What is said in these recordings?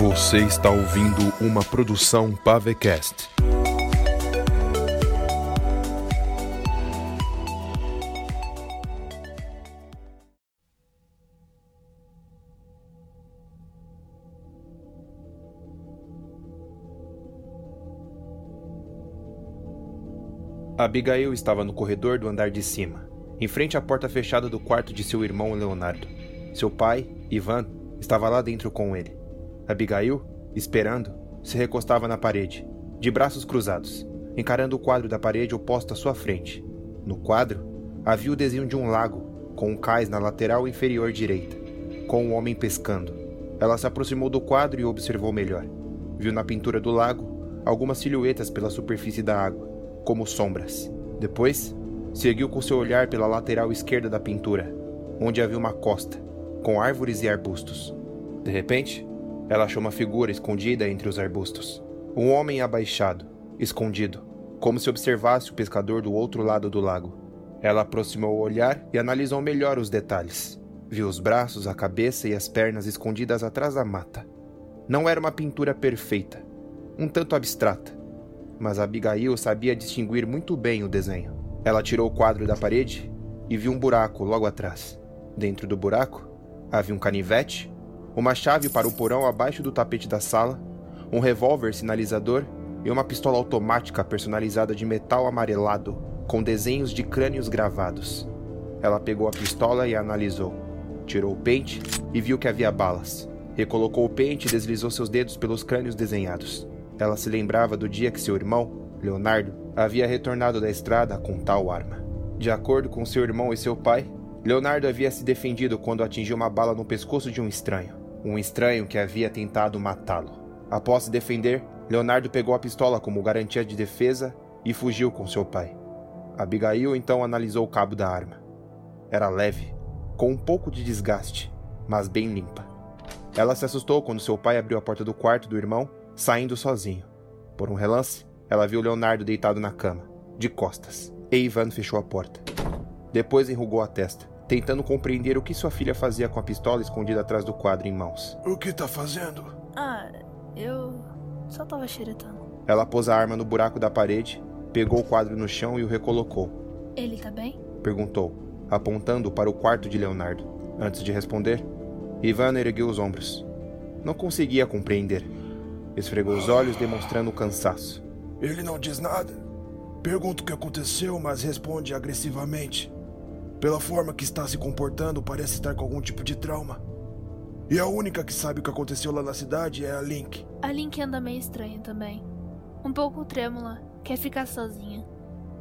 Você está ouvindo uma produção Pavecast. Abigail estava no corredor do andar de cima, em frente à porta fechada do quarto de seu irmão Leonardo. Seu pai, Ivan, estava lá dentro com ele. Abigail, esperando, se recostava na parede, de braços cruzados, encarando o quadro da parede oposto à sua frente. No quadro, havia o desenho de um lago, com um cais na lateral inferior direita, com um homem pescando. Ela se aproximou do quadro e observou melhor. Viu na pintura do lago algumas silhuetas pela superfície da água como sombras. Depois, seguiu com seu olhar pela lateral esquerda da pintura, onde havia uma costa, com árvores e arbustos. De repente, ela achou uma figura escondida entre os arbustos. Um homem abaixado, escondido, como se observasse o pescador do outro lado do lago. Ela aproximou o olhar e analisou melhor os detalhes. Viu os braços, a cabeça e as pernas escondidas atrás da mata. Não era uma pintura perfeita, um tanto abstrata, mas Abigail sabia distinguir muito bem o desenho. Ela tirou o quadro da parede e viu um buraco logo atrás. Dentro do buraco havia um canivete, uma chave para o porão abaixo do tapete da sala, um revólver sinalizador e uma pistola automática personalizada de metal amarelado com desenhos de crânios gravados. Ela pegou a pistola e a analisou. Tirou o pente e viu que havia balas. Recolocou o pente e deslizou seus dedos pelos crânios desenhados. Ela se lembrava do dia que seu irmão, Leonardo, havia retornado da estrada com tal arma. De acordo com seu irmão e seu pai, Leonardo havia se defendido quando atingiu uma bala no pescoço de um estranho, um estranho que havia tentado matá-lo. Após se defender, Leonardo pegou a pistola como garantia de defesa e fugiu com seu pai. Abigail então analisou o cabo da arma. Era leve, com um pouco de desgaste, mas bem limpa. Ela se assustou quando seu pai abriu a porta do quarto do irmão saindo sozinho. Por um relance, ela viu Leonardo deitado na cama, de costas, e Ivan fechou a porta. Depois enrugou a testa, tentando compreender o que sua filha fazia com a pistola escondida atrás do quadro em mãos. O que tá fazendo? Ah, eu só tava xeretando. Ela pôs a arma no buraco da parede, pegou o quadro no chão e o recolocou. Ele tá bem? Perguntou, apontando para o quarto de Leonardo. Antes de responder, Ivan ergueu os ombros. Não conseguia compreender. Esfregou os olhos, demonstrando cansaço. Ele não diz nada. Pergunto o que aconteceu, mas responde agressivamente. Pela forma que está se comportando, parece estar com algum tipo de trauma. E a única que sabe o que aconteceu lá na cidade é a Link. A Link anda meio estranha também. Um pouco trêmula, quer ficar sozinha.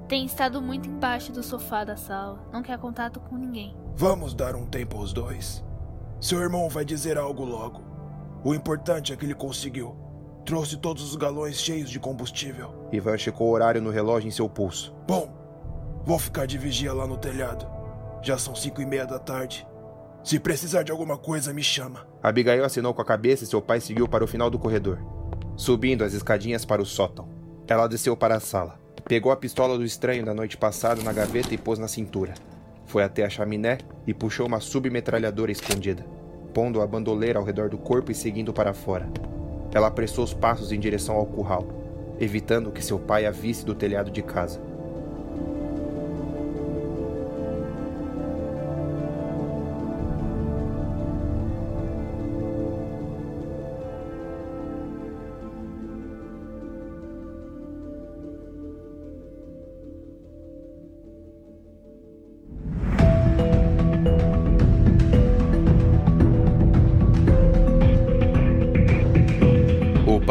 Tem estado muito embaixo do sofá da sala, não quer contato com ninguém. Vamos dar um tempo aos dois. Seu irmão vai dizer algo logo. O importante é que ele conseguiu. Trouxe todos os galões cheios de combustível. Ivan checou o horário no relógio em seu pulso. Bom, vou ficar de vigia lá no telhado. Já são cinco e meia da tarde. Se precisar de alguma coisa, me chama. Abigail assinou com a cabeça e seu pai seguiu para o final do corredor, subindo as escadinhas para o sótão. Ela desceu para a sala, pegou a pistola do estranho da noite passada na gaveta e pôs na cintura. Foi até a chaminé e puxou uma submetralhadora escondida, pondo a bandoleira ao redor do corpo e seguindo para fora. Ela apressou os passos em direção ao curral, evitando que seu pai a visse do telhado de casa.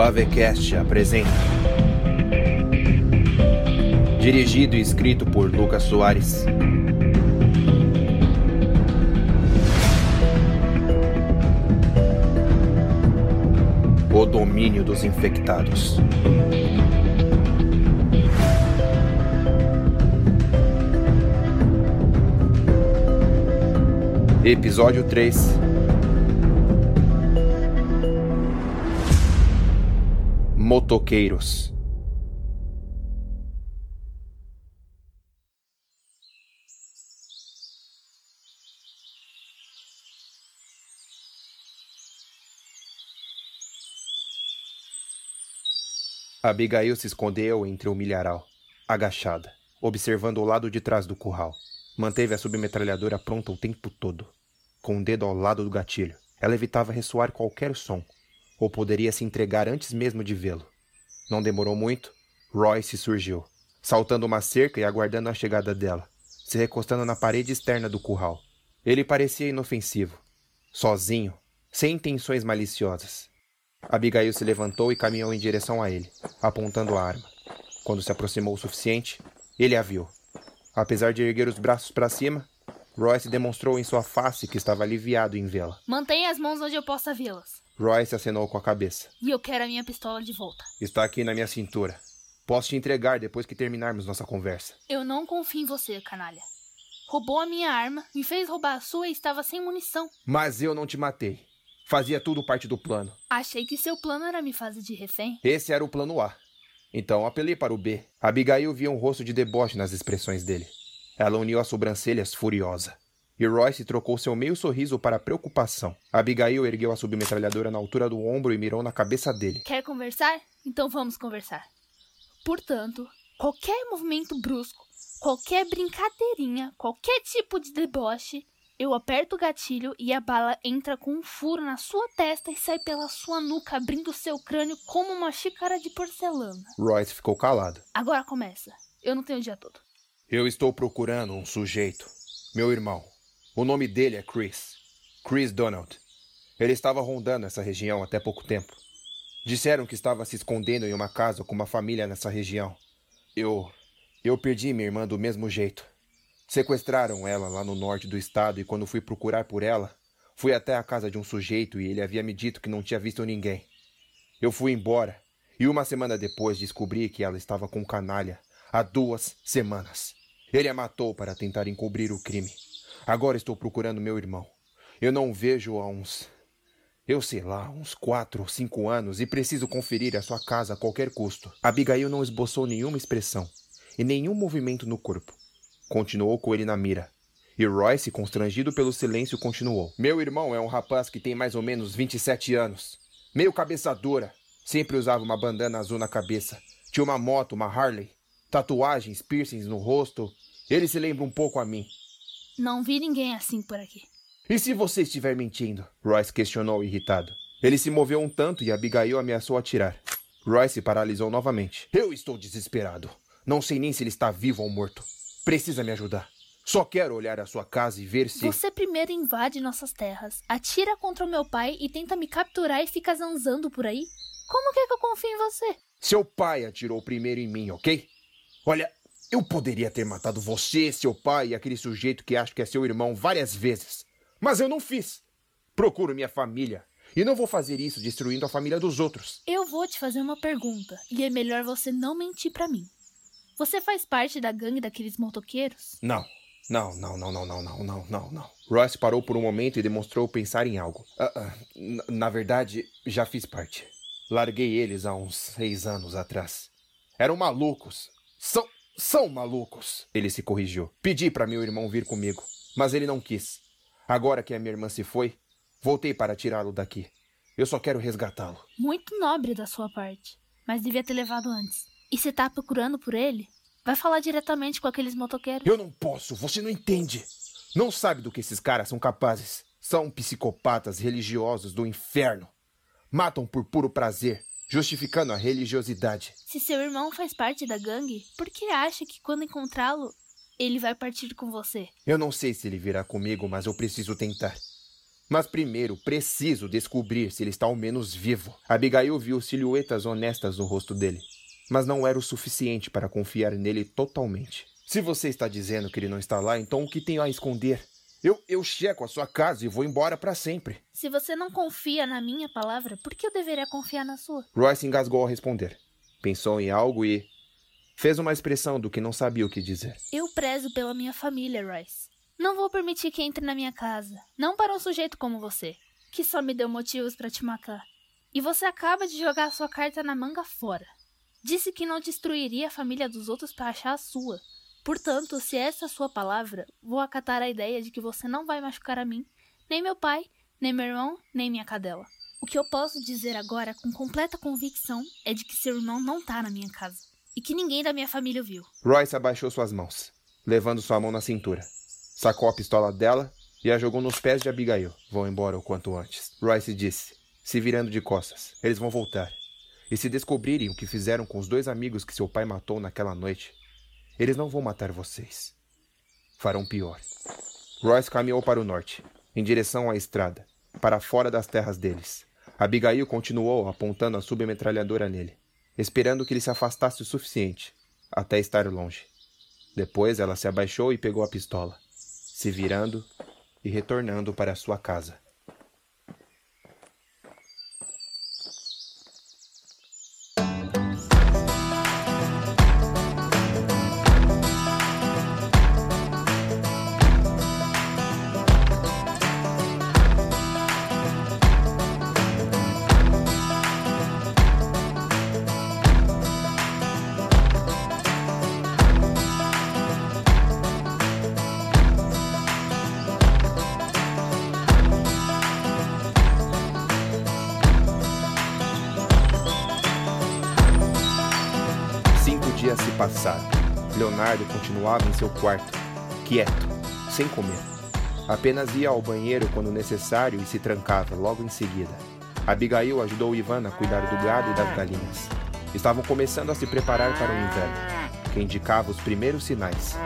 O Pavecast apresenta. Dirigido e escrito por Lucas Soares. O domínio dos infectados. Episódio 3 Motoqueiros. Abigail se escondeu entre o milharal, agachada, observando o lado de trás do curral. Manteve a submetralhadora pronta o tempo todo, com o um dedo ao lado do gatilho. Ela evitava ressoar qualquer som, ou poderia se entregar antes mesmo de vê-lo. Não demorou muito, Royce surgiu, saltando uma cerca e aguardando a chegada dela, se recostando na parede externa do curral. Ele parecia inofensivo, sozinho, sem intenções maliciosas. Abigail se levantou e caminhou em direção a ele, apontando a arma. Quando se aproximou o suficiente, ele a viu. Apesar de erguer os braços para cima, Royce demonstrou em sua face que estava aliviado em vê-la. Mantenha as mãos onde eu possa vê-las. Royce acenou com a cabeça. E eu quero a minha pistola de volta. Está aqui na minha cintura. Posso te entregar depois que terminarmos nossa conversa. Eu não confio em você, canalha. Roubou a minha arma, me fez roubar a sua e estava sem munição. Mas eu não te matei. Fazia tudo parte do plano. Achei que seu plano era me fazer de refém. Esse era o plano A. Então apelei para o B. Abigail via um rosto de deboche nas expressões dele. Ela uniu as sobrancelhas furiosa. E Royce trocou seu meio sorriso para preocupação. Abigail ergueu a submetralhadora na altura do ombro e mirou na cabeça dele. Quer conversar? Então vamos conversar. Portanto, qualquer movimento brusco, qualquer brincadeirinha, qualquer tipo de deboche, eu aperto o gatilho e a bala entra com um furo na sua testa e sai pela sua nuca, abrindo seu crânio como uma xícara de porcelana. Royce ficou calado. Agora começa. Eu não tenho o dia todo. Eu estou procurando um sujeito. Meu irmão. O nome dele é Chris. Chris Donald. Ele estava rondando essa região até pouco tempo. Disseram que estava se escondendo em uma casa com uma família nessa região. Eu. Eu perdi minha irmã do mesmo jeito. Sequestraram ela lá no norte do estado e quando fui procurar por ela, fui até a casa de um sujeito e ele havia me dito que não tinha visto ninguém. Eu fui embora e uma semana depois descobri que ela estava com um canalha há duas semanas. Ele a matou para tentar encobrir o crime. Agora estou procurando meu irmão. Eu não o vejo há uns eu sei lá, uns quatro ou cinco anos e preciso conferir a sua casa a qualquer custo. Abigail não esboçou nenhuma expressão e nenhum movimento no corpo. Continuou com ele na mira. E Royce, constrangido pelo silêncio, continuou. Meu irmão é um rapaz que tem mais ou menos 27 anos. Meio cabeça dura. Sempre usava uma bandana azul na cabeça. Tinha uma moto, uma Harley. Tatuagens, piercings no rosto. Ele se lembra um pouco a mim. Não vi ninguém assim por aqui. E se você estiver mentindo? Royce questionou irritado. Ele se moveu um tanto e Abigail ameaçou atirar. Royce paralisou novamente. Eu estou desesperado. Não sei nem se ele está vivo ou morto. Precisa me ajudar. Só quero olhar a sua casa e ver se. Você primeiro invade nossas terras, atira contra o meu pai e tenta me capturar e fica zanzando por aí? Como quer que eu confie em você? Seu pai atirou primeiro em mim, ok? Olha, eu poderia ter matado você, seu pai e aquele sujeito que acho que é seu irmão várias vezes. Mas eu não fiz. Procuro minha família. E não vou fazer isso destruindo a família dos outros. Eu vou te fazer uma pergunta. E é melhor você não mentir para mim. Você faz parte da gangue daqueles motoqueiros? Não. Não, não, não, não, não, não, não, não, não. Royce parou por um momento e demonstrou pensar em algo. Uh, uh, na verdade, já fiz parte. Larguei eles há uns seis anos atrás. Eram malucos. São, são malucos. Ele se corrigiu. Pedi para meu irmão vir comigo, mas ele não quis. Agora que a minha irmã se foi, voltei para tirá-lo daqui. Eu só quero resgatá-lo. Muito nobre da sua parte, mas devia ter levado antes. E se tá procurando por ele, vai falar diretamente com aqueles motoqueiros. Eu não posso, você não entende. Não sabe do que esses caras são capazes. São psicopatas religiosos do inferno. Matam por puro prazer, justificando a religiosidade. Se seu irmão faz parte da gangue, por que acha que quando encontrá-lo, ele vai partir com você. Eu não sei se ele virá comigo, mas eu preciso tentar. Mas primeiro preciso descobrir se ele está ao menos vivo. Abigail viu silhuetas honestas no rosto dele, mas não era o suficiente para confiar nele totalmente. Se você está dizendo que ele não está lá, então o que tenho a esconder? Eu, eu checo a sua casa e vou embora para sempre. Se você não confia na minha palavra, por que eu deveria confiar na sua? Royce engasgou ao responder. Pensou em algo e Fez uma expressão do que não sabia o que dizer. Eu prezo pela minha família, Royce. Não vou permitir que entre na minha casa. Não para um sujeito como você, que só me deu motivos para te matar. E você acaba de jogar sua carta na manga fora. Disse que não destruiria a família dos outros para achar a sua. Portanto, se essa é a sua palavra, vou acatar a ideia de que você não vai machucar a mim, nem meu pai, nem meu irmão, nem minha cadela. O que eu posso dizer agora com completa convicção é de que seu irmão não tá na minha casa. E que ninguém da minha família viu. Royce abaixou suas mãos, levando sua mão na cintura. Sacou a pistola dela e a jogou nos pés de Abigail. Vão embora o quanto antes. Royce disse, se virando de costas. Eles vão voltar. E se descobrirem o que fizeram com os dois amigos que seu pai matou naquela noite, eles não vão matar vocês. Farão pior. Royce caminhou para o norte, em direção à estrada, para fora das terras deles. Abigail continuou apontando a submetralhadora nele, esperando que ele se afastasse o suficiente, até estar longe. Depois ela se abaixou e pegou a pistola, se virando e retornando para sua casa. Passaram. Leonardo continuava em seu quarto, quieto, sem comer. Apenas ia ao banheiro quando necessário e se trancava logo em seguida. Abigail ajudou Ivan a cuidar do gado e das galinhas. Estavam começando a se preparar para o inverno, que indicava os primeiros sinais.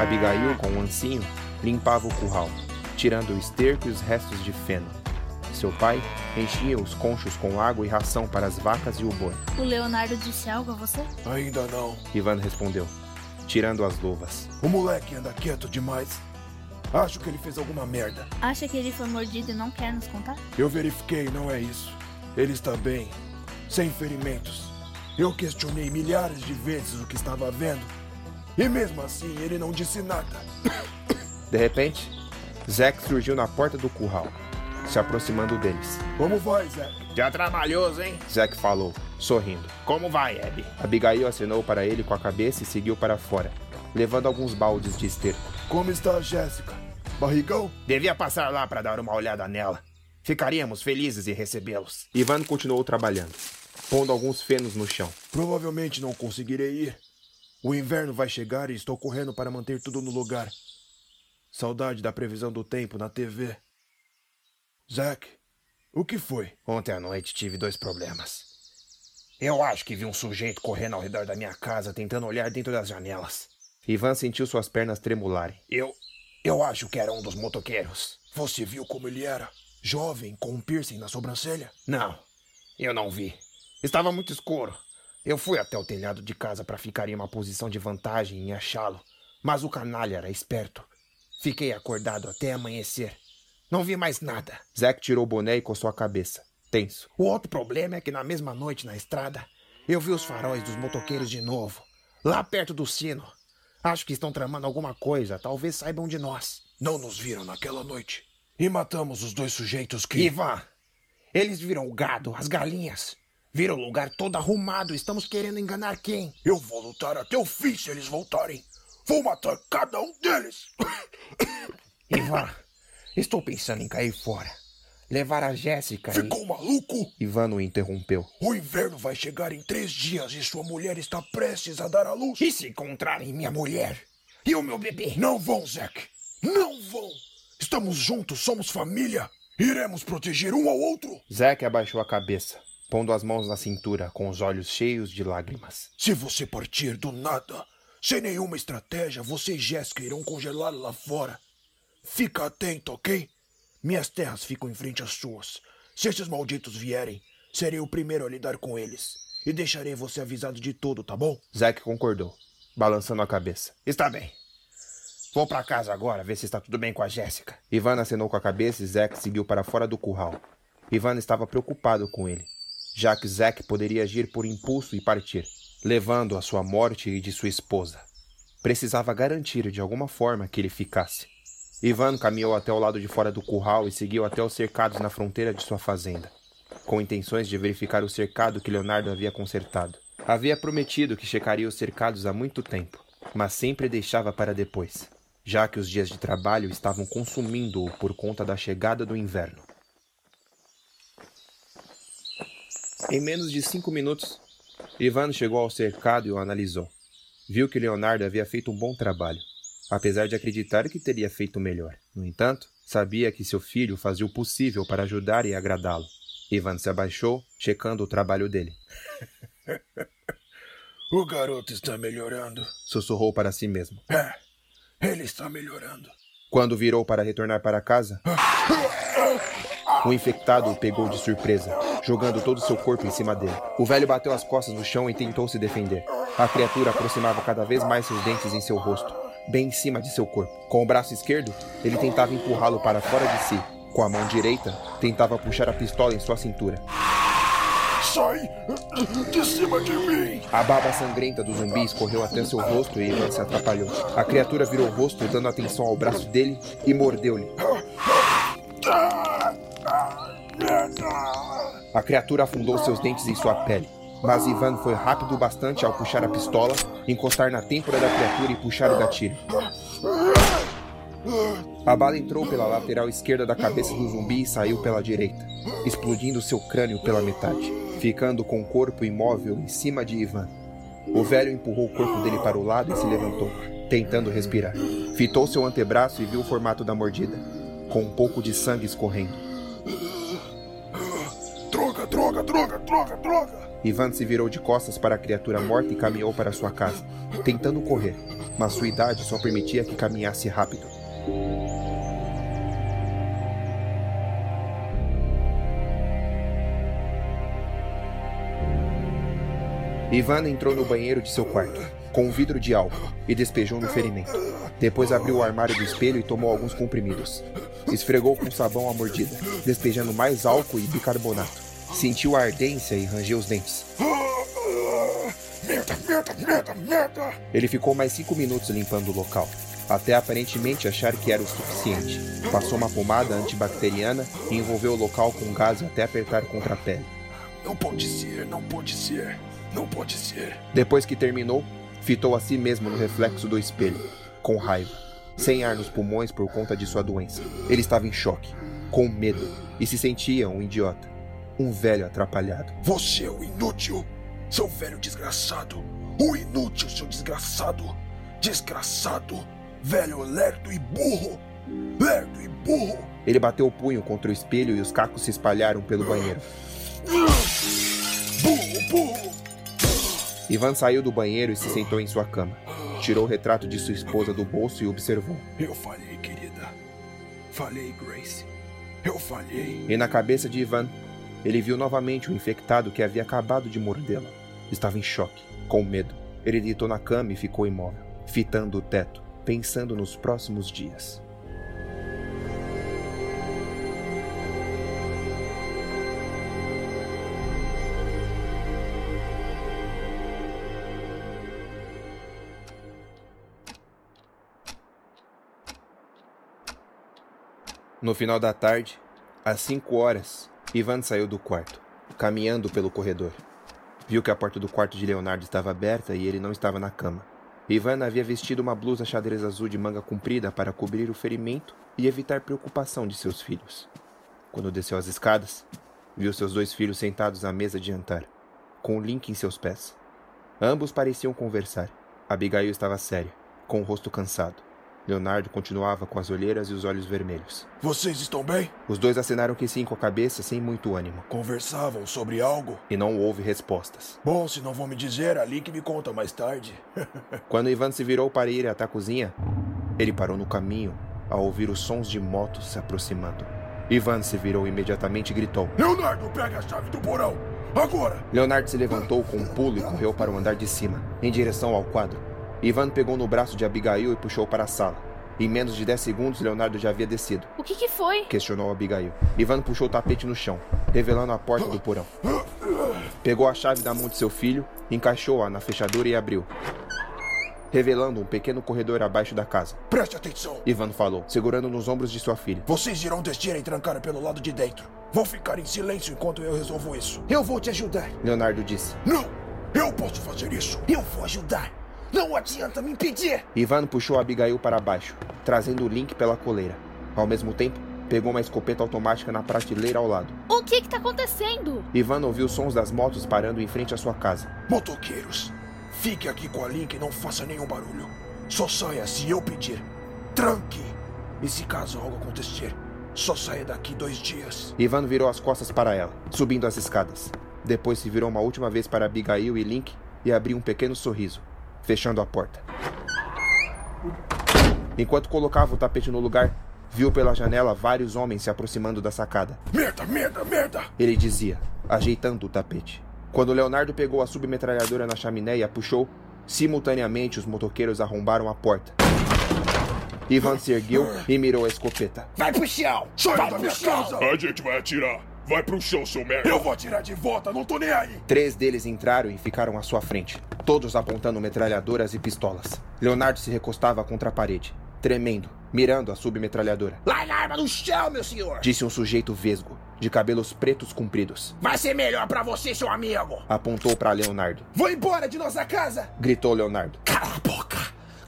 Abigail, com o ancinho, limpava o curral, tirando o esterco e os restos de feno. Seu pai enchia os conchos com água e ração para as vacas e o boi. O Leonardo disse algo a você? Ainda não. Ivan respondeu, tirando as luvas. O moleque anda quieto demais. Acho que ele fez alguma merda. Acha que ele foi mordido e não quer nos contar? Eu verifiquei, não é isso. Ele está bem, sem ferimentos. Eu questionei milhares de vezes o que estava vendo. E mesmo assim, ele não disse nada. De repente, Zack surgiu na porta do curral, se aproximando deles. Como vai, Zé? Já trabalhoso, hein? Zack falou, sorrindo. Como vai, Abby? Abigail acenou para ele com a cabeça e seguiu para fora, levando alguns baldes de esterco. Como está a Jéssica? Barrigão? Devia passar lá para dar uma olhada nela. Ficaríamos felizes em recebê-los. Ivan continuou trabalhando, pondo alguns fenos no chão. Provavelmente não conseguirei ir. O inverno vai chegar e estou correndo para manter tudo no lugar. Saudade da previsão do tempo na TV. Zack, o que foi? Ontem à noite tive dois problemas. Eu acho que vi um sujeito correndo ao redor da minha casa tentando olhar dentro das janelas. Ivan sentiu suas pernas tremularem. Eu. Eu acho que era um dos motoqueiros. Você viu como ele era? Jovem, com um piercing na sobrancelha? Não, eu não vi. Estava muito escuro. Eu fui até o telhado de casa para ficar em uma posição de vantagem e achá-lo, mas o canalha era esperto. Fiquei acordado até amanhecer. Não vi mais nada. Zack tirou o boné e coçou a cabeça, tenso. O outro problema é que na mesma noite na estrada, eu vi os faróis dos motoqueiros de novo, lá perto do sino. Acho que estão tramando alguma coisa, talvez saibam de nós. Não nos viram naquela noite. E matamos os dois sujeitos que. Ivan, eles viram o gado, as galinhas. Viram o lugar todo arrumado. Estamos querendo enganar quem? Eu vou lutar até o fim se eles voltarem. Vou matar cada um deles. Ivan, estou pensando em cair fora. Levar a Jéssica Ficou maluco? Ivan o interrompeu. O inverno vai chegar em três dias e sua mulher está prestes a dar à luz. e... E se encontrarem minha mulher? E o meu bebê? Não vão, Zack. Não vão. Estamos juntos, somos família. Iremos proteger um ao outro. Zack abaixou a cabeça, pondo as mãos na cintura, com os olhos cheios de lágrimas. Se você partir do nada, sem nenhuma estratégia, você e Jéssica irão congelar lá fora. Fica atento, ok? Minhas terras ficam em frente às suas. Se esses malditos vierem, serei o primeiro a lidar com eles. E deixarei você avisado de tudo, tá bom? Zack concordou, balançando a cabeça. Está bem. Vou para casa agora ver se está tudo bem com a Jéssica. Ivan acenou com a cabeça e Zack seguiu para fora do curral. Ivan estava preocupado com ele, já que Zack poderia agir por impulso e partir, levando a sua morte e de sua esposa. Precisava garantir de alguma forma que ele ficasse. Ivan caminhou até o lado de fora do curral e seguiu até os cercados na fronteira de sua fazenda, com intenções de verificar o cercado que Leonardo havia consertado. Havia prometido que checaria os cercados há muito tempo, mas sempre deixava para depois, já que os dias de trabalho estavam consumindo-o por conta da chegada do inverno. Em menos de cinco minutos, Ivan chegou ao cercado e o analisou. Viu que Leonardo havia feito um bom trabalho, apesar de acreditar que teria feito melhor. No entanto, sabia que seu filho fazia o possível para ajudar e agradá-lo. Ivan se abaixou, checando o trabalho dele. o garoto está melhorando, sussurrou para si mesmo. É, ele está melhorando. Quando virou para retornar para casa, o infectado o pegou de surpresa, jogando todo seu corpo em cima dele. O velho bateu as costas no chão e tentou se defender. A criatura aproximava cada vez mais seus dentes em seu rosto, bem em cima de seu corpo. Com o braço esquerdo, ele tentava empurrá-lo para fora de si. Com a mão direita, tentava puxar a pistola em sua cintura. Sai de cima de mim! A baba sangrenta do zumbi escorreu até seu rosto e Ivan se atrapalhou. A criatura virou o rosto, dando atenção ao braço dele e mordeu-lhe. A criatura afundou seus dentes em sua pele, mas Ivan foi rápido bastante ao puxar a pistola, encostar na têmpora da criatura e puxar o gatilho. A bala entrou pela lateral esquerda da cabeça do zumbi e saiu pela direita, explodindo seu crânio pela metade, ficando com o corpo imóvel em cima de Ivan. O velho empurrou o corpo dele para o lado e se levantou, tentando respirar. Fitou seu antebraço e viu o formato da mordida, com um pouco de sangue escorrendo. Droga, droga, droga, droga, droga! Ivan se virou de costas para a criatura morta e caminhou para sua casa, tentando correr, mas sua idade só permitia que caminhasse rápido. Ivan entrou no banheiro de seu quarto, com um vidro de álcool, e despejou no ferimento. Depois abriu o armário do espelho e tomou alguns comprimidos. Esfregou com sabão a mordida, despejando mais álcool e bicarbonato. Sentiu a ardência e rangeu os dentes. Merda, merda, merda, merda! Ele ficou mais cinco minutos limpando o local, até aparentemente achar que era o suficiente. Passou uma pomada antibacteriana e envolveu o local com gás até apertar contra a pele. Não pode ser, não pode ser, não pode ser. Depois que terminou, fitou a si mesmo no reflexo do espelho, com raiva, sem ar nos pulmões por conta de sua doença. Ele estava em choque, com medo, e se sentia um idiota, um velho atrapalhado. Você é o inútil, seu velho desgraçado. O inútil, seu desgraçado. Desgraçado, velho lerdo e burro. Lerdo e burro. Ele bateu o punho contra o espelho e os cacos se espalharam pelo banheiro. Burro, burro. Ivan saiu do banheiro e se sentou em sua cama. Tirou o retrato de sua esposa do bolso e observou. Eu falhei, querida. Falhei, Grace. Eu falhei. E na cabeça de Ivan, ele viu novamente o infectado que havia acabado de mordê-la. Estava em choque, com medo. Ele deitou na cama e ficou imóvel, fitando o teto, pensando nos próximos dias. No final da tarde, às cinco horas, Ivan saiu do quarto, caminhando pelo corredor. Viu que a porta do quarto de Leonardo estava aberta e ele não estava na cama. Ivan havia vestido uma blusa xadrez azul de manga comprida para cobrir o ferimento e evitar preocupação de seus filhos. Quando desceu as escadas, viu seus dois filhos sentados à mesa de jantar, com o Link em seus pés. Ambos pareciam conversar. Abigail estava séria, com o rosto cansado. Leonardo continuava com as olheiras e os olhos vermelhos. Vocês estão bem? Os dois acenaram que sim com a cabeça sem muito ânimo. Conversavam sobre algo? E não houve respostas. Bom, se não vão me dizer, ali que me conta mais tarde. Quando Ivan se virou para ir até a cozinha, ele parou no caminho ao ouvir os sons de motos se aproximando. Ivan se virou imediatamente e gritou: Leonardo, pega a chave do porão! Agora! Leonardo se levantou com um pulo e correu para o andar de cima, em direção ao quadro. Ivan pegou no braço de Abigail e puxou para a sala. Em menos de 10 segundos, Leonardo já havia descido. O que, que foi? Questionou Abigail. Ivan puxou o tapete no chão, revelando a porta do porão. Pegou a chave da mão de seu filho, encaixou-a na fechadura e abriu. Revelando um pequeno corredor abaixo da casa. Preste atenção! Ivan falou, segurando nos ombros de sua filha. Vocês irão descer e trancar pelo lado de dentro. Vão ficar em silêncio enquanto eu resolvo isso. Eu vou te ajudar. Leonardo disse. Não! Eu posso fazer isso! Eu vou ajudar! Não adianta me impedir! Ivan puxou Abigail para baixo, trazendo o Link pela coleira. Ao mesmo tempo, pegou uma escopeta automática na prateleira ao lado. O que que tá acontecendo? Ivan ouviu os sons das motos parando em frente à sua casa. Motoqueiros, fique aqui com a Link e não faça nenhum barulho. Só saia se eu pedir. Tranque! E se caso algo acontecer, só saia daqui dois dias. Ivan virou as costas para ela, subindo as escadas. Depois se virou uma última vez para Abigail e Link e abriu um pequeno sorriso, fechando a porta. Enquanto colocava o tapete no lugar, viu pela janela vários homens se aproximando da sacada. Merda, merda, merda! Ele dizia, ajeitando o tapete. Quando Leonardo pegou a submetralhadora na chaminé e a puxou, simultaneamente os motoqueiros arrombaram a porta. Ivan se ergueu e mirou a escopeta. Vai pro chão! Vai da minha casa! A gente vai atirar. Vai pro chão, seu merda. Eu vou atirar de volta, não tô nem aí! Três deles entraram e ficaram à sua frente, todos apontando metralhadoras e pistolas. Leonardo se recostava contra a parede, tremendo, mirando a submetralhadora. Larga a arma no chão, meu senhor! Disse um sujeito vesgo, de cabelos pretos compridos. Vai ser melhor pra você, seu amigo! Apontou para Leonardo. Vou embora de nossa casa! Gritou Leonardo. Cala a boca!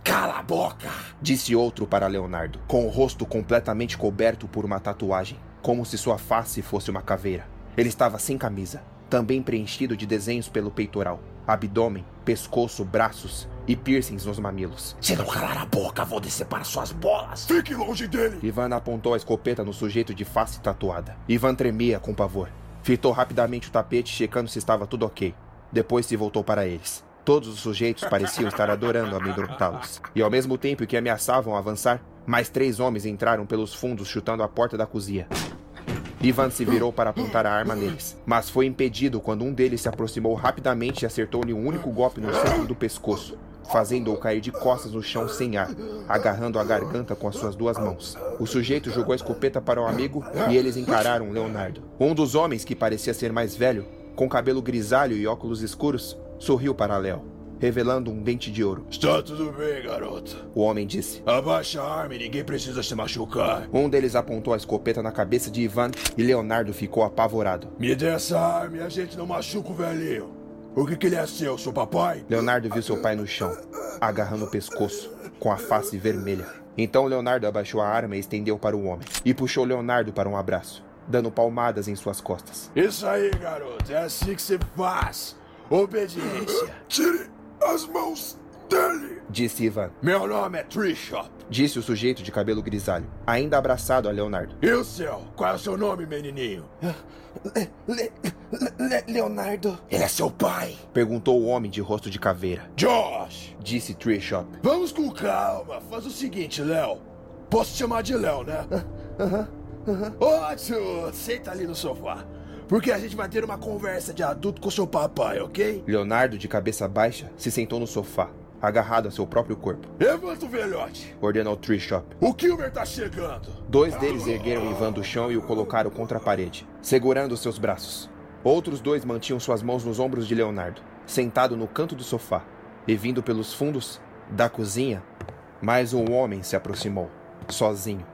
Cala a boca! Disse outro para Leonardo, com o rosto completamente coberto por uma tatuagem, como se sua face fosse uma caveira. Ele estava sem camisa, também preenchido de desenhos pelo peitoral, abdômen, pescoço, braços e piercings nos mamilos. Se não calar a boca, vou decepar suas bolas! Fique longe dele! Ivan apontou a escopeta no sujeito de face tatuada. Ivan tremia com pavor. Fitou rapidamente o tapete, checando se estava tudo ok. Depois se voltou para eles. Todos os sujeitos pareciam estar adorando amedrontá-los. E ao mesmo tempo que ameaçavam avançar, mais três homens entraram pelos fundos chutando a porta da cozinha. Ivan se virou para apontar a arma neles, mas foi impedido quando um deles se aproximou rapidamente e acertou-lhe um único golpe no centro do pescoço, fazendo-o cair de costas no chão sem ar, agarrando a garganta com as suas duas mãos. O sujeito jogou a escopeta para o amigo e eles encararam Leonardo. Um dos homens, que parecia ser mais velho, com cabelo grisalho e óculos escuros, sorriu para Léo, revelando um dente de ouro. Está tudo bem, garoto. O homem disse. Abaixa a arma e ninguém precisa se machucar. Um deles apontou a escopeta na cabeça de Ivan e Leonardo ficou apavorado. Me dê essa arma e a gente não machuca o velhinho. O que, que ele é seu, seu papai? Leonardo viu seu pai no chão, agarrando o pescoço, com a face vermelha. Então Leonardo abaixou a arma e estendeu para o homem, e puxou Leonardo para um abraço, dando palmadas em suas costas. Isso aí, garoto. É assim que se faz. Obediência. Tire as mãos dele. Disse Ivan. Meu nome é Trishop. Disse o sujeito de cabelo grisalho, ainda abraçado a Leonardo. E o seu? Qual é o seu nome, menininho? Le, Le- Le- Leonardo. Ele é seu pai. Perguntou o homem de rosto de caveira. Josh. Disse Trishop. Vamos com calma. Faz o seguinte, Léo. Posso te chamar de Léo, né? Aham. Ótimo. Senta ali no sofá. Porque a gente vai ter uma conversa de adulto com seu papai, ok? Leonardo, de cabeça baixa, se sentou no sofá, agarrado a seu próprio corpo. Levanta o velhote. Ordenou Trishop. O Kilmer tá chegando. Dois deles ergueram Ivan do chão e o colocaram contra a parede, segurando seus braços. Outros dois mantinham suas mãos nos ombros de Leonardo, sentado no canto do sofá. E vindo pelos fundos da cozinha, mais um homem se aproximou, sozinho.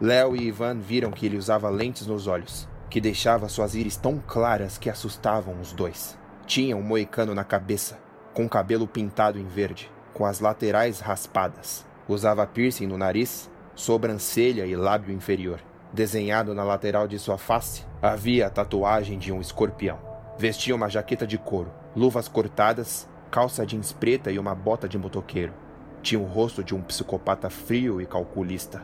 Léo e Ivan viram que ele usava lentes nos olhos, que deixava suas íris tão claras que assustavam os dois. Tinha um moicano na cabeça, com cabelo pintado em verde, com as laterais raspadas. Usava piercing no nariz, sobrancelha e lábio inferior. Desenhado na lateral de sua face, havia a tatuagem de um escorpião. Vestia uma jaqueta de couro, luvas cortadas, calça jeans preta e uma bota de motoqueiro. Tinha o rosto de um psicopata frio e calculista.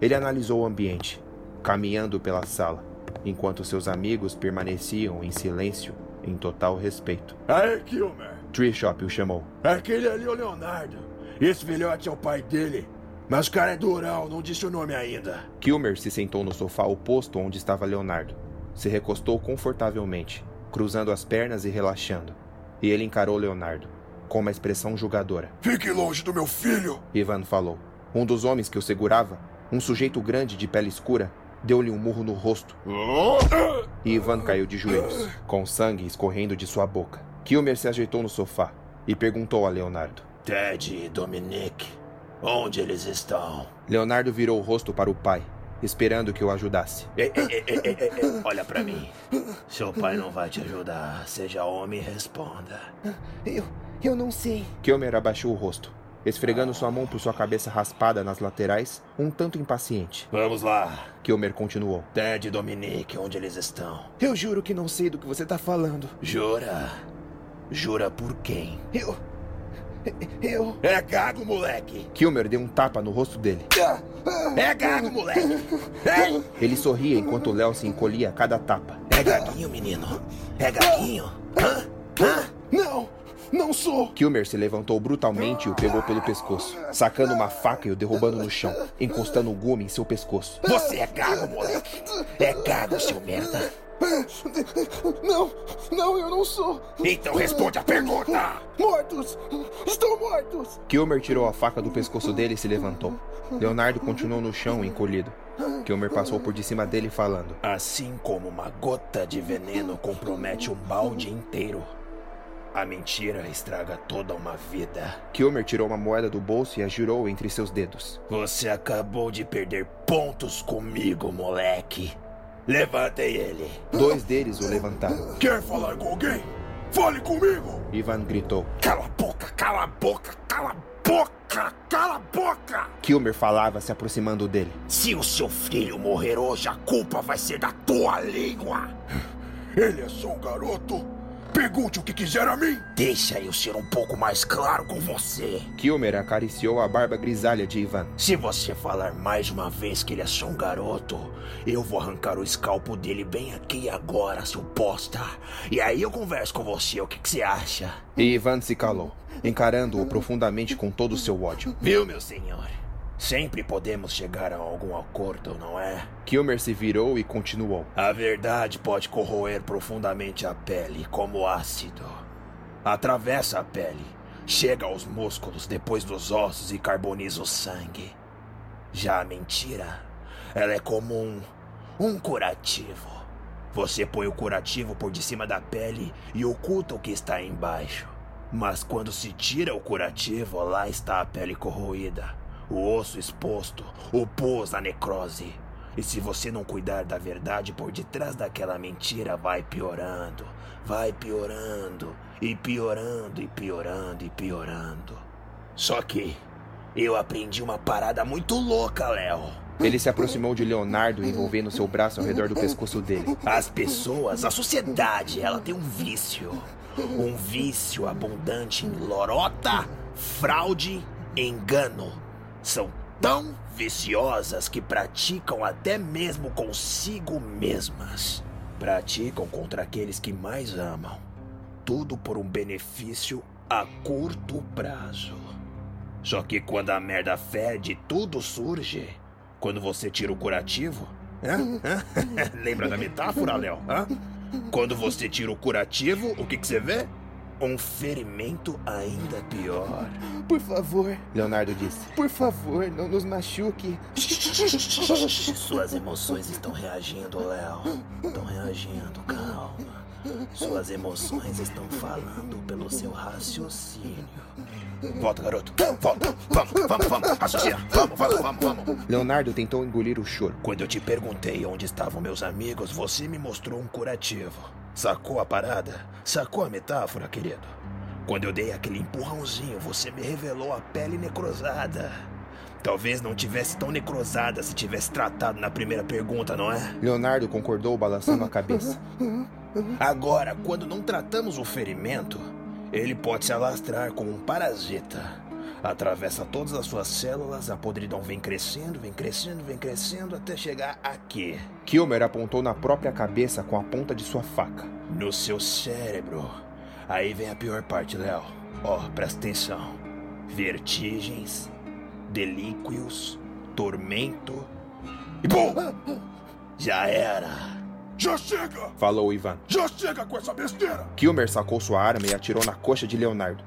Ele analisou o ambiente, caminhando pela sala, enquanto seus amigos permaneciam em silêncio, em total respeito. Aí, Kilmer. Trishop o chamou. Aquele ali é o Leonardo. Esse velhote é o pai dele. Mas o cara é durão, não disse o nome ainda. Kilmer se sentou no sofá oposto onde estava Leonardo. Se recostou confortavelmente, cruzando as pernas e relaxando. E ele encarou Leonardo, com uma expressão julgadora. Fique longe do meu filho. Ivan falou. Um dos homens que o segurava, um sujeito grande de pele escura, deu-lhe um murro no rosto. E Ivan caiu de joelhos, com sangue escorrendo de sua boca. Kilmer se ajeitou no sofá e perguntou a Leonardo. Ted e Dominique, onde eles estão? Leonardo virou o rosto para o pai, esperando que o ajudasse. Ei, ei, ei, olha pra mim. Seu pai não vai te ajudar. Seja homem e responda. Eu. Eu não sei. Kilmer abaixou o rosto, esfregando sua mão por sua cabeça raspada nas laterais, um tanto impaciente. Vamos lá. Kilmer continuou. Ted e Dominique, onde eles estão? Eu juro que não sei do que você tá falando. Jura? Jura por quem? Eu. Eu. É gago, moleque! Kilmer deu um tapa no rosto dele. É gago, moleque! Hein? Ele sorria enquanto Léo se encolhia a cada tapa. É gaguinho, menino? É gaguinho? Hã? Hã? Não! Não sou! Kilmer se levantou brutalmente e o pegou pelo pescoço, sacando uma faca e o derrubando no chão, encostando o gume em seu pescoço. Você é gago, moleque! É gago, seu merda! Não! Não, eu não sou! Então responde a pergunta! Mortos! Estão mortos! Kilmer tirou a faca do pescoço dele e se levantou. Leonardo continuou no chão, encolhido. Kilmer passou por de cima dele falando. Assim como uma gota de veneno compromete um balde inteiro, a mentira estraga toda uma vida. Kilmer tirou uma moeda do bolso e a girou entre seus dedos. Você acabou de perder pontos comigo, moleque. Levantem ele. Dois deles o levantaram. Quer falar com alguém? Fale comigo! Ivan gritou. Cala a boca, cala a boca, cala a boca, cala a boca! Kilmer falava se aproximando dele. Se o seu filho morrer hoje, a culpa vai ser da tua língua. Ele é só um garoto. Pergunte o que quiser a mim. Deixa eu ser um pouco mais claro com você. Kilmer acariciou a barba grisalha de Ivan. Se você falar mais uma vez que ele é só um garoto, eu vou arrancar o escalpo dele bem aqui e agora, seu bosta. E aí eu converso com você, o que, que você acha? E Ivan se calou, encarando-o profundamente com todo o seu ódio. Viu, meu senhor? Sempre podemos chegar a algum acordo, não é? Kilmer se virou e continuou. A verdade pode corroer profundamente a pele, como ácido. Atravessa a pele, chega aos músculos, depois dos ossos e carboniza o sangue. Já a mentira, ela é como um, um curativo. Você põe o curativo por de cima da pele e oculta o que está embaixo. Mas quando se tira o curativo, lá está a pele corroída, o osso exposto, o pus, a necrose. E se você não cuidar da verdade por detrás daquela mentira, vai piorando, vai piorando, e piorando, e piorando, e piorando. Só que eu aprendi uma parada muito louca, Léo. Ele se aproximou de Leonardo, envolvendo seu braço ao redor do pescoço dele. As pessoas, a sociedade, ela tem um vício. Um vício abundante em lorota, fraude, engano. São tão viciosas que praticam até mesmo consigo mesmas. Praticam contra aqueles que mais amam. Tudo por um benefício a curto prazo. Só que quando a merda fede, tudo surge. Quando você tira o curativo. Lembra da metáfora, Léo? Quando você tira o curativo, o que, que você vê? Um ferimento ainda pior. Por favor, Leonardo disse. Por favor, não nos machuque. Suas emoções estão reagindo, Léo. Estão reagindo, calma. Suas emoções estão falando pelo seu raciocínio. Volta, garoto. Volta. Vamos, vamos, vamos. Raciocina. Vamos, vamos, vamos, vamos. Leonardo tentou engolir o choro. Quando eu te perguntei onde estavam meus amigos, você me mostrou um curativo. Sacou a parada? Sacou a metáfora, querido? Quando eu dei aquele empurrãozinho, você me revelou a pele necrosada. Talvez não tivesse tão necrosada se tivesse tratado na primeira pergunta, não é? Leonardo concordou, balançando a cabeça. Agora, quando não tratamos o ferimento, ele pode se alastrar como um parasita. Atravessa todas as suas células, a podridão vem crescendo, vem crescendo, vem crescendo até chegar aqui, Kilmer apontou na própria cabeça com a ponta de sua faca. no seu cérebro. Aí vem a pior parte, Léo. Ó, presta atenção. Vertigens, delíquios, tormento. E bum! Já era. Já chega! Falou Ivan. Já chega com essa besteira! Kilmer sacou sua arma e atirou na coxa de Leonardo.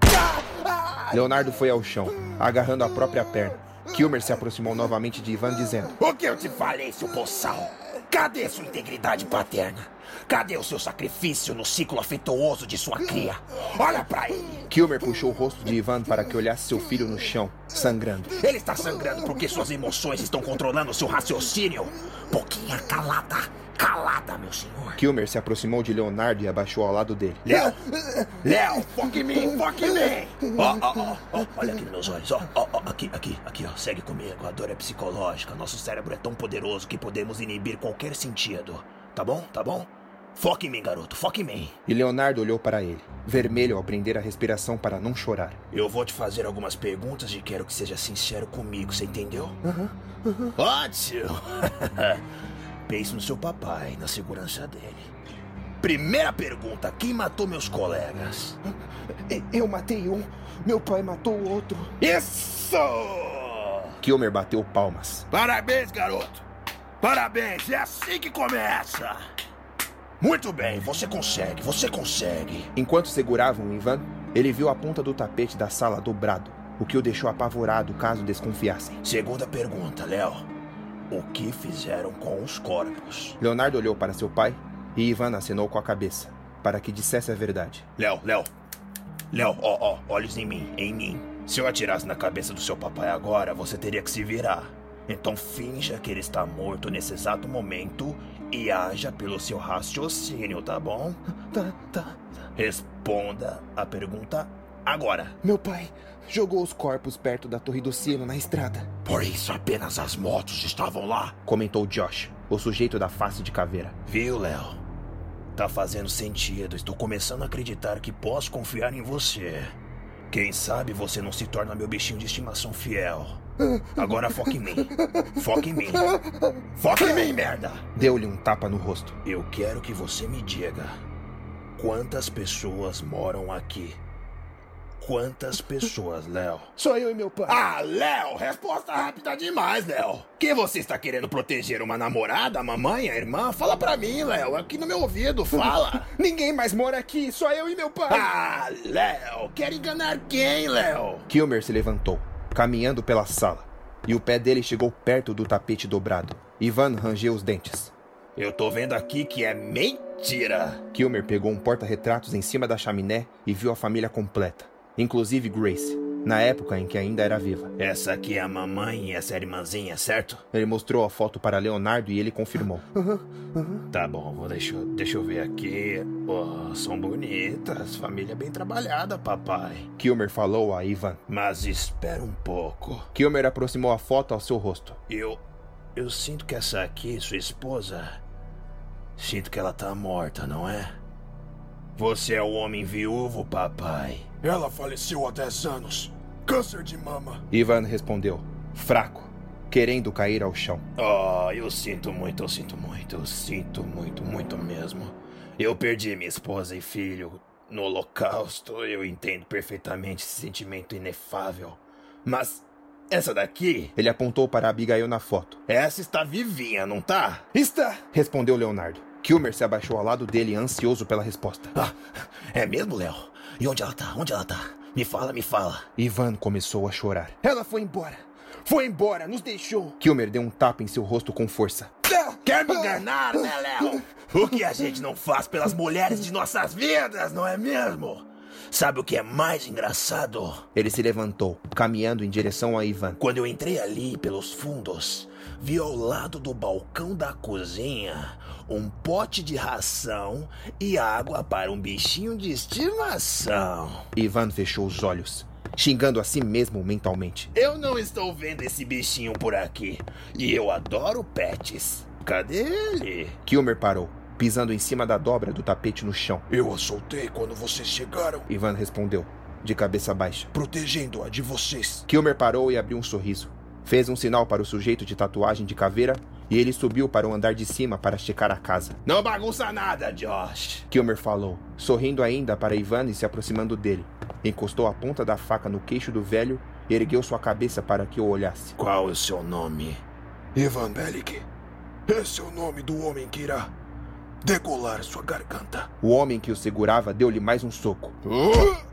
Leonardo foi ao chão, agarrando a própria perna. Kilmer se aproximou novamente de Ivan, dizendo: O que eu te falei, seu boçal? Cadê sua integridade paterna? Cadê o seu sacrifício no ciclo afetuoso de sua cria? Olha pra ele! Kilmer puxou o rosto de Ivan para que olhasse seu filho no chão, sangrando. Ele está sangrando porque suas emoções estão controlando seu raciocínio. Pouquinha calada, calada, meu senhor. Kilmer se aproximou de Leonardo e abaixou ao lado dele. Léo! Léo, foque em mim, foque em mim! Ó, ó, ó, ó, olha aqui nos meus olhos, ó, ó, ó, aqui, aqui, aqui, ó, segue comigo. A dor é psicológica, nosso cérebro é tão poderoso que podemos inibir qualquer sentido. Tá bom? Tá bom? Foque em mim, garoto, foque em mim. E Leonardo olhou para ele, vermelho ao prender a respiração para não chorar. Eu vou te fazer algumas perguntas e quero que seja sincero comigo, você entendeu? Uhum, uhum. Ótimo! Pense no seu papai, na segurança dele. Primeira pergunta: quem matou meus colegas? Eu matei um, meu pai matou o outro. Isso! Kilmer bateu palmas. Parabéns, garoto! Parabéns, é assim que começa! Muito bem, você consegue, você consegue. Enquanto seguravam Ivan, ele viu a ponta do tapete da sala dobrado, o que o deixou apavorado caso desconfiassem. Segunda pergunta, Léo. O que fizeram com os corpos? Leonardo olhou para seu pai e Ivan acenou com a cabeça, para que dissesse a verdade. Léo, Léo. Léo, ó, ó, olhos em mim, em mim. Se eu atirasse na cabeça do seu papai agora, você teria que se virar. Então finja que ele está morto nesse exato momento e haja pelo seu raciocínio, tá bom? Tá, tá. Responda a pergunta agora. Meu pai jogou os corpos perto da Torre do Sino na estrada. Por isso apenas as motos estavam lá, comentou Josh, o sujeito da face de caveira. Viu, Léo? Tá fazendo sentido. Estou começando a acreditar que posso confiar em você. Quem sabe você não se torna meu bichinho de estimação fiel. Agora foca em mim. Foca em mim. Foca em mim, merda! Deu-lhe um tapa no rosto. Eu quero que você me diga quantas pessoas moram aqui. Quantas pessoas, Léo? Só eu e meu pai. Ah, Léo, resposta rápida demais, Léo. Que você está querendo proteger uma namorada, a mamãe, a irmã? Fala pra mim, Léo, aqui no meu ouvido, fala. Ninguém mais mora aqui, só eu e meu pai. Ah, Léo, quer enganar quem, Léo? Kilmer se levantou, caminhando pela sala, e o pé dele chegou perto do tapete dobrado. Ivan rangeu os dentes. Eu tô vendo aqui que é mentira. Kilmer pegou um porta-retratos em cima da chaminé e viu a família completa inclusive Grace, na época em que ainda era viva. Essa aqui é a mamãe e essa é a irmãzinha, certo? Ele mostrou a foto para Leonardo e ele confirmou. Uhum, uhum. Tá bom, vou deixa, deixa eu ver aqui. Oh, são bonitas, família bem trabalhada, papai. Kilmer falou a Ivan. Mas espera um pouco. Kilmer aproximou a foto ao seu rosto. Eu. Eu sinto que essa aqui, sua esposa. Sinto que ela tá morta, não é? Você é o homem viúvo, papai. Ela faleceu há 10 anos. Câncer de mama. Ivan respondeu, fraco, querendo cair ao chão. Oh, eu sinto muito, eu sinto muito, eu sinto muito, muito mesmo. Eu perdi minha esposa e filho no Holocausto. Eu entendo perfeitamente esse sentimento inefável. Mas essa daqui. Ele apontou para Abigail na foto. Essa está vivinha, não tá? Está! Respondeu Leonardo. Kilmer se abaixou ao lado dele, ansioso pela resposta. Ah, é mesmo, Léo? E onde ela tá? Onde ela tá? Me fala, me fala. Ivan começou a chorar. Ela foi embora. Foi embora, nos deixou. Kilmer deu um tapa em seu rosto com força. Quer me enganar, né, Léo? O que a gente não faz pelas mulheres de nossas vidas, não é mesmo? Sabe o que é mais engraçado? Ele se levantou, caminhando em direção a Ivan. Quando eu entrei ali pelos fundos, vi ao lado do balcão da cozinha um pote de ração e água para um bichinho de estimação. Ivan fechou os olhos, xingando a si mesmo mentalmente. Eu não estou vendo esse bichinho por aqui. E eu adoro pets. Cadê ele? Kilmer parou, pisando em cima da dobra do tapete no chão. Eu a soltei quando vocês chegaram. Ivan respondeu, de cabeça baixa. Protegendo-a de vocês. Kilmer parou e abriu um sorriso. Fez um sinal para o sujeito de tatuagem de caveira e ele subiu para o andar de cima para checar a casa. Não bagunça nada, Josh. Kilmer falou, sorrindo ainda para Ivan e se aproximando dele. Encostou a ponta da faca no queixo do velho e ergueu sua cabeça para que o olhasse. Qual é o seu nome? Ivan Bellick. Esse é o nome do homem que irá decolar sua garganta. O homem que o segurava deu-lhe mais um soco. Uh!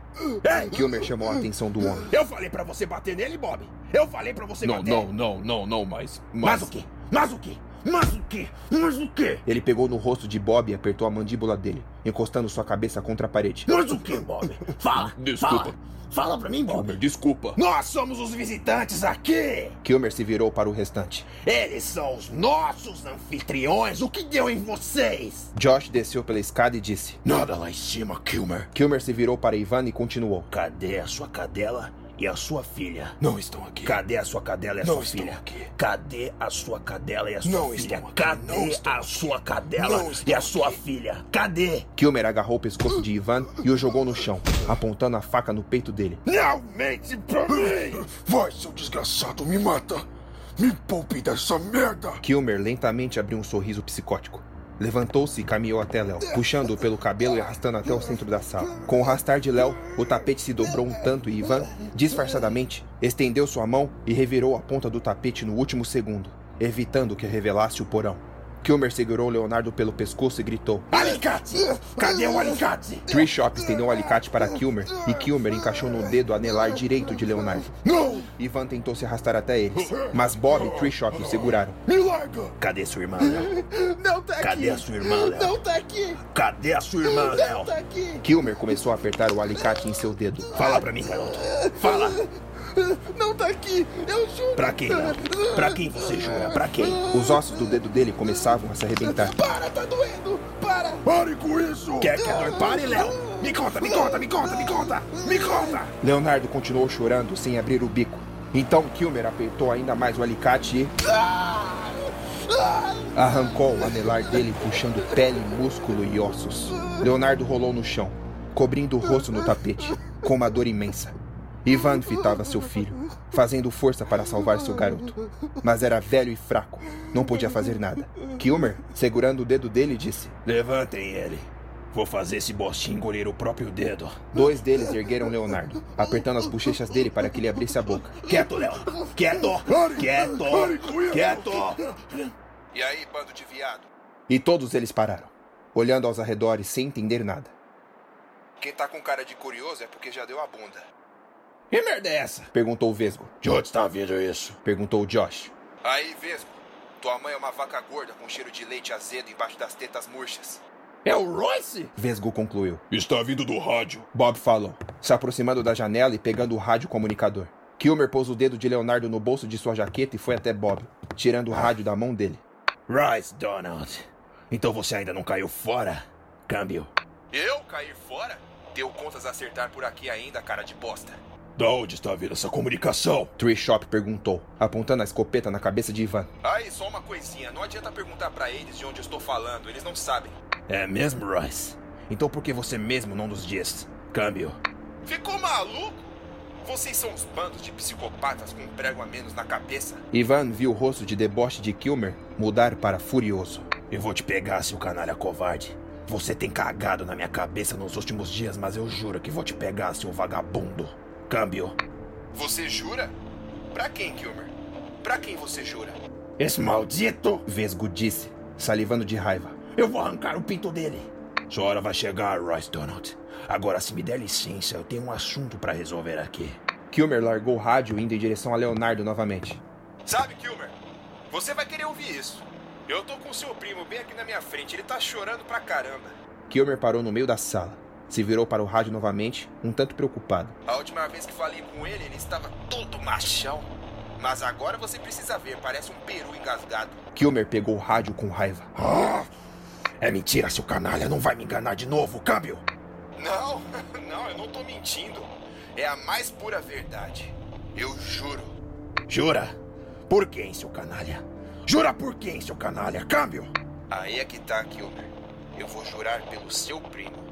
Kilmer chamou a atenção do homem. Eu falei para você bater nele, Bob. Eu falei para você não, bater. Não, não, não, não, mas, mas... Mas o quê? Mas o quê? Mas o quê? Mas o quê? Ele pegou no rosto de Bob e apertou a mandíbula dele, encostando sua cabeça contra a parede. Mas o quê, Bob? Fala. Desculpa. Fala, fala pra mim, Bob. Kilmer, desculpa. Nós somos os visitantes aqui. Kilmer se virou para o restante. Eles são os nossos anfitriões. O que deu em vocês? Josh desceu pela escada e disse. Nada lá em cima, Kilmer. Kilmer se virou para Ivan e continuou. Cadê a sua cadela e a sua filha? Não estão aqui. Cadê a sua cadela e a Não sua estão filha? aqui. Cadê a sua cadela e a sua Não filha? estão aqui. Não Cadê estão a aqui. sua cadela Não e a sua aqui. filha? Cadê? Kilmer agarrou o pescoço de Ivan e o jogou no chão, apontando a faca no peito dele. Não mente pra mim! Vai, seu desgraçado, me mata. Me poupe dessa merda. Kilmer lentamente abriu um sorriso psicótico. Levantou-se e caminhou até Léo, puxando-o pelo cabelo e arrastando até o centro da sala. Com o arrastar de Léo, o tapete se dobrou um tanto e Ivan, disfarçadamente, estendeu sua mão e revirou a ponta do tapete no último segundo, evitando que revelasse o porão. Kilmer segurou Leonardo pelo pescoço e gritou. Alicate! Cadê o alicate? Tree Shop estendeu o alicate para Kilmer e Kilmer encaixou no dedo anelar direito de Leonardo. Não! Ivan tentou se arrastar até eles, mas Bob e Tree Shop o seguraram. Me larga! Cadê sua irmã, Léo? Não tá Cadê a sua irmã, Léo? Não tá aqui! Cadê a sua irmã, Léo? Tá aqui! Kilmer começou a apertar o alicate em seu dedo. Fala pra mim, garoto. Fala! Não tá aqui! Eu juro! Pra quem? Pra quem você jura? Pra quem? Os ossos do dedo dele começavam a se arrebentar. Para, tá doendo! Para! Pare com isso! Quer que dor pare, Léo? Me conta, me conta, me conta, me conta! Me conta! Leonardo continuou chorando sem abrir o bico. Então Kilmer apertou ainda mais o alicate e. Arrancou o anelar dele, puxando pele, músculo e ossos. Leonardo rolou no chão, cobrindo o rosto no tapete, com uma dor imensa. Ivan fitava seu filho, fazendo força para salvar seu garoto. Mas era velho e fraco, não podia fazer nada. Kilmer, segurando o dedo dele, disse: Levantem ele. Vou fazer esse bostinho engolir o próprio dedo. Dois deles ergueram Leonardo, apertando as bochechas dele para que ele abrisse a boca. Quieto, Léo! Quieto! Quieto! Quieto! E aí, bando de viado? E todos eles pararam, olhando aos arredores sem entender nada. Quem tá com cara de curioso é porque já deu a bunda. Que merda é essa? Perguntou o Vesgo. De onde está vindo isso? Perguntou o Josh. Aí, Vesgo, tua mãe é uma vaca gorda com cheiro de leite azedo embaixo das tetas murchas. É o Royce? Vesgo concluiu. Está vindo do rádio. Bob falou, se aproximando da janela e pegando o rádio comunicador. Kilmer pôs o dedo de Leonardo no bolso de sua jaqueta e foi até Bob, tirando o rádio da mão dele. Royce Donald. Então você ainda não caiu fora? Câmbio. Eu cair fora? Deu contas a acertar por aqui ainda, cara de bosta. Da onde está vindo essa comunicação? Tree Shop perguntou, apontando a escopeta na cabeça de Ivan. Aí, só uma coisinha. Não adianta perguntar pra eles de onde eu estou falando. Eles não sabem. É mesmo, Royce? Então por que você mesmo não nos diz? Câmbio. Ficou maluco? Vocês são uns bandos de psicopatas com um prego a menos na cabeça. Ivan viu o rosto de deboche de Kilmer mudar para furioso. Eu vou te pegar, seu canalha covarde. Você tem cagado na minha cabeça nos últimos dias, mas eu juro que vou te pegar, seu vagabundo. Câmbio. Você jura? Pra quem, Kilmer? Pra quem você jura? Esse maldito! Vesgo disse, salivando de raiva. Eu vou arrancar o pinto dele. Sua hora vai chegar, Royce Donald. Agora, se me der licença, eu tenho um assunto pra resolver aqui. Kilmer largou o rádio indo em direção a Leonardo novamente. Sabe, Kilmer? Você vai querer ouvir isso. Eu tô com seu primo bem aqui na minha frente. Ele tá chorando pra caramba. Kilmer parou no meio da sala, se virou para o rádio novamente, um tanto preocupado. A última vez que falei com ele, ele estava todo machão. Mas agora você precisa ver, parece um peru engasgado. Kilmer pegou o rádio com raiva. Ah, é mentira, seu canalha. Não vai me enganar de novo, câmbio. Não, não, eu não tô mentindo. É a mais pura verdade. Eu juro. Jura? Por quem, seu canalha? Jura por quem, seu canalha? Câmbio. Aí é que tá, Kilmer. Eu vou jurar pelo seu primo.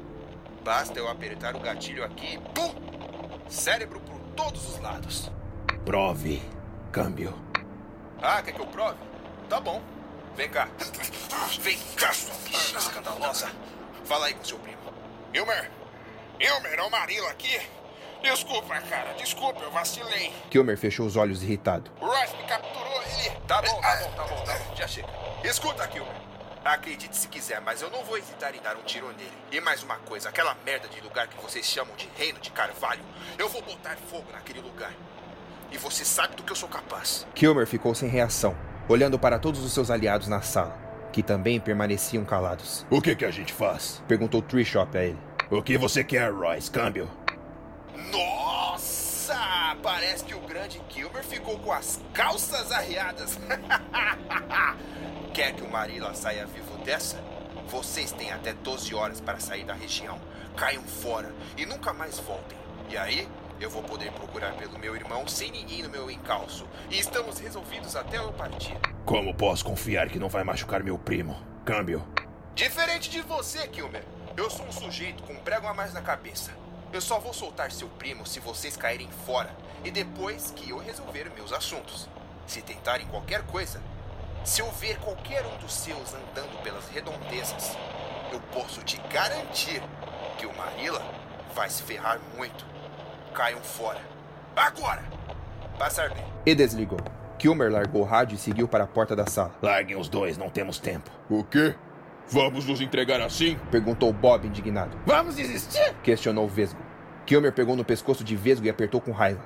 Basta eu apertar o gatilho aqui e pum! Cérebro por todos os lados. Prove, câmbio. Ah, quer que eu prove? Tá bom. Vem cá. Vem cá, sua bicha escandalosa. Fala aí com seu primo. Ilmer! Ilmer, é o Marilo aqui? Desculpa, cara, desculpa, eu vacilei. Kilmer fechou os olhos irritado. O Royce me capturou, ele... Tá bom, tá bom, tá bom, tá bom. Já chega. Escuta, Kilmer. Acredite se quiser, mas eu não vou hesitar em dar um tiro nele. E mais uma coisa, aquela merda de lugar que vocês chamam de Reino de Carvalho, eu vou botar fogo naquele lugar. E você sabe do que eu sou capaz. Kilmer ficou sem reação, olhando para todos os seus aliados na sala, que também permaneciam calados. O que que a gente faz? Perguntou Trishop a ele. O que você quer, Royce? Câmbio. Nossa! Parece que o grande Kilmer ficou com as calças arreadas. Quer que o Marilla saia vivo dessa? Vocês têm até 12 horas para sair da região. Caiam fora e nunca mais voltem. E aí, eu vou poder procurar pelo meu irmão sem ninguém no meu encalço. E estamos resolvidos até eu partir. Como posso confiar que não vai machucar meu primo? Câmbio. Diferente de você, Kilmer. Eu sou um sujeito com um prego a mais na cabeça. Eu só vou soltar seu primo se vocês caírem fora e depois que eu resolver meus assuntos. Se tentarem qualquer coisa, se eu ver qualquer um dos seus andando pelas redondezas, eu posso te garantir que o Marilla vai se ferrar muito. Caiam fora. Agora! Passar bem. E desligou. Kilmer largou o rádio e seguiu para a porta da sala. Larguem os dois, não temos tempo. O quê? Vamos nos entregar assim? Perguntou Bob indignado. Vamos desistir? Questionou Vesgo. Kilmer pegou no pescoço de Vesgo e apertou com raiva.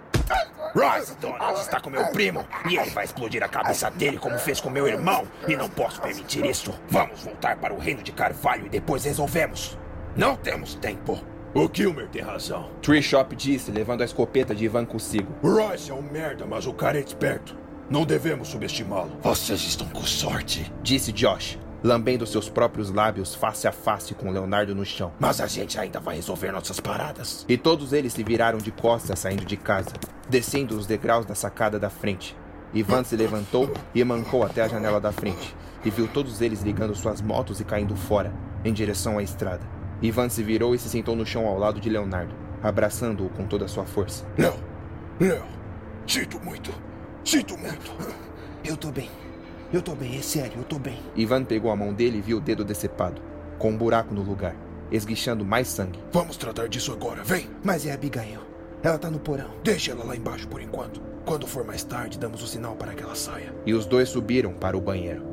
Royce Donald está com meu primo e ele vai explodir a cabeça dele como fez com meu irmão. E não posso permitir isso. Vamos voltar para o reino de Carvalho e depois resolvemos. Não temos tempo. O Kilmer tem razão. Trishop disse, levando a escopeta de Ivan consigo. O Royce é um merda, mas o cara é esperto. Não devemos subestimá-lo. Vocês estão com sorte. Disse Josh, lambendo seus próprios lábios face a face com Leonardo no chão. Mas a gente ainda vai resolver nossas paradas. E todos eles se viraram de costas saindo de casa, descendo os degraus da sacada da frente. Ivan se levantou e mancou até a janela da frente, e viu todos eles ligando suas motos e caindo fora, em direção à estrada. Ivan se virou e se sentou no chão ao lado de Leonardo, abraçando-o com toda a sua força. Léo, Léo, sinto muito. Sinto muito. Eu tô bem. Eu tô bem, é sério, eu tô bem. Ivan pegou a mão dele e viu o dedo decepado, com um buraco no lugar, esguichando mais sangue. Vamos tratar disso agora, vem. Mas é a Abigail. Ela tá no porão. Deixa ela lá embaixo por enquanto. Quando for mais tarde, damos o sinal para que ela saia. E os dois subiram para o banheiro.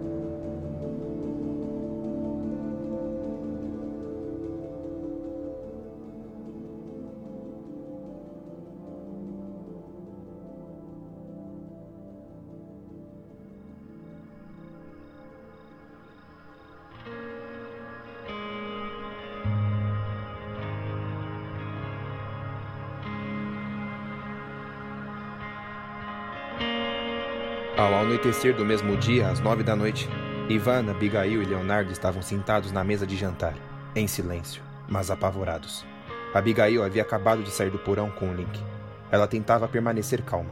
Anoitecer do mesmo dia, às nove da noite, Ivana, Abigail e Leonardo estavam sentados na mesa de jantar, em silêncio, mas apavorados. Abigail havia acabado de sair do porão com o Link. Ela tentava permanecer calma,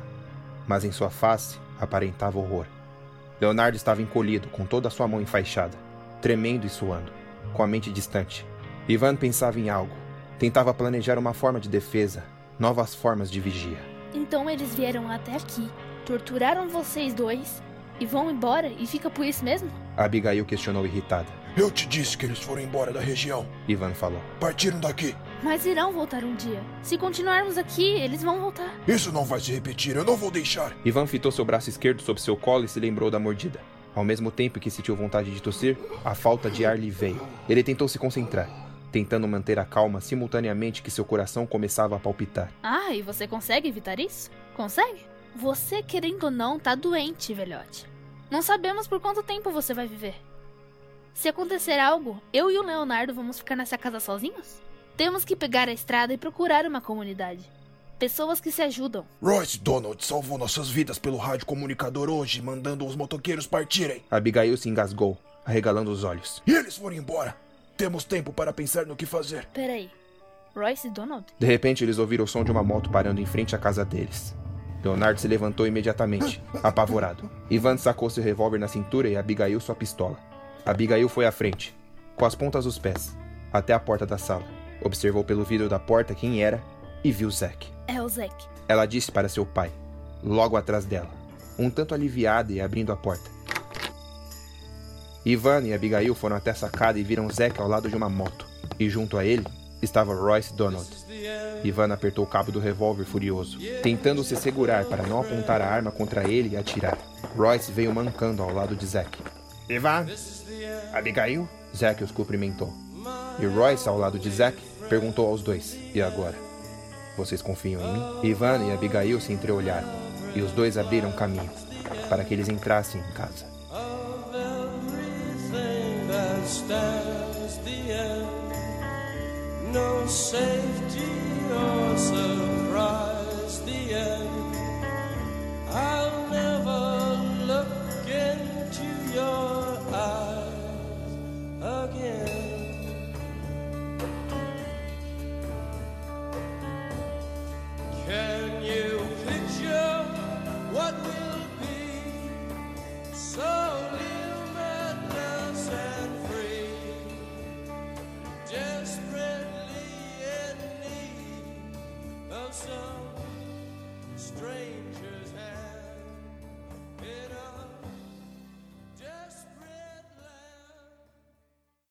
mas em sua face aparentava horror. Leonardo estava encolhido, com toda a sua mão enfaixada, tremendo e suando, com a mente distante. Ivan pensava em algo. Tentava planejar uma forma de defesa, novas formas de vigia. Então eles vieram até aqui, torturaram vocês dois e vão embora e fica por isso mesmo? Abigail questionou irritada. Eu te disse que eles foram embora da região. Ivan falou. Partiram daqui. Mas irão voltar um dia. Se continuarmos aqui, eles vão voltar. Isso não vai se repetir, eu não vou deixar. Ivan fitou seu braço esquerdo sob seu colo e se lembrou da mordida. Ao mesmo tempo que sentiu vontade de tossir, a falta de ar lhe veio. Ele tentou se concentrar, tentando manter a calma simultaneamente que seu coração começava a palpitar. Ah, e você consegue evitar isso? Consegue? Você, querendo ou não, tá doente, velhote. Não sabemos por quanto tempo você vai viver. Se acontecer algo, eu e o Leonardo vamos ficar nessa casa sozinhos? Temos que pegar a estrada e procurar uma comunidade. Pessoas que se ajudam. Royce Donald salvou nossas vidas pelo rádio comunicador hoje, mandando os motoqueiros partirem. Abigail se engasgou, arregalando os olhos. E eles foram embora. Temos tempo para pensar no que fazer. Peraí. Royce e Donald? De repente, eles ouviram o som de uma moto parando em frente à casa deles. Leonardo se levantou imediatamente, apavorado. Ivan sacou seu revólver na cintura e Abigail sua pistola. Abigail foi à frente, com as pontas dos pés, até a porta da sala. Observou pelo vidro da porta quem era e viu Zack. É o Zack. Ela disse para seu pai, logo atrás dela, um tanto aliviada e abrindo a porta. Ivan e Abigail foram até a sacada e viram Zack ao lado de uma moto, e junto a ele estava Royce Donald. Ivan apertou o cabo do revólver furioso, tentando se segurar para não apontar a arma contra ele e atirar. Royce veio mancando ao lado de Zack. Ivan? Abigail? Zack os cumprimentou. E Royce, ao lado de Zack, perguntou aos dois: E agora? Vocês confiam em mim? Ivan e Abigail se entreolharam, e os dois abriram caminho. para que eles entrassem em casa. No safety or surprise